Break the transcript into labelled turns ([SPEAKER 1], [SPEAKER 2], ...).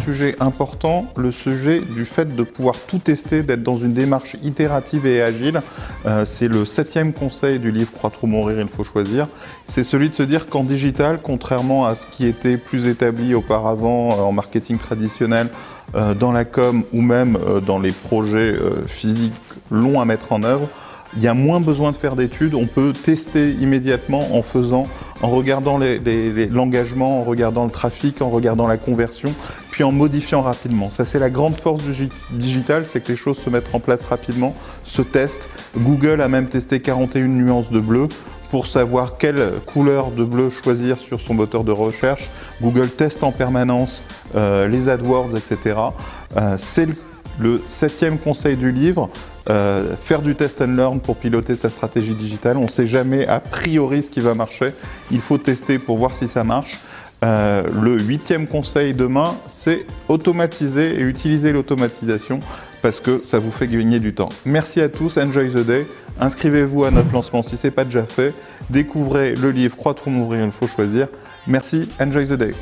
[SPEAKER 1] sujet important, le sujet du fait de pouvoir tout tester, d'être dans une démarche itérative et agile. Euh, c'est le septième conseil du livre Croître ou mourir, il faut choisir. C'est celui de se dire qu'en digital, contrairement à ce qui était plus établi auparavant euh, en marketing traditionnel, euh, dans la com ou même dans les projets physiques longs à mettre en œuvre, il y a moins besoin de faire d'études, on peut tester immédiatement en faisant, en regardant l'engagement, en regardant le trafic, en regardant la conversion, en modifiant rapidement. Ça c'est la grande force du digital, c'est que les choses se mettent en place rapidement, se testent. Google a même testé 41 nuances de bleu pour savoir quelle couleur de bleu choisir sur son moteur de recherche. Google teste en permanence euh, les AdWords, etc. Euh, c'est le septième conseil du livre, euh, faire du test and learn pour piloter sa stratégie digitale. On ne sait jamais a priori ce qui va marcher. Il faut tester pour voir si ça marche. Euh, le huitième conseil demain, c'est automatiser et utiliser l'automatisation parce que ça vous fait gagner du temps. Merci à tous, enjoy the day. Inscrivez-vous à notre lancement si ce n'est pas déjà fait. Découvrez le livre Croître ou mourir, il faut choisir. Merci, enjoy the day.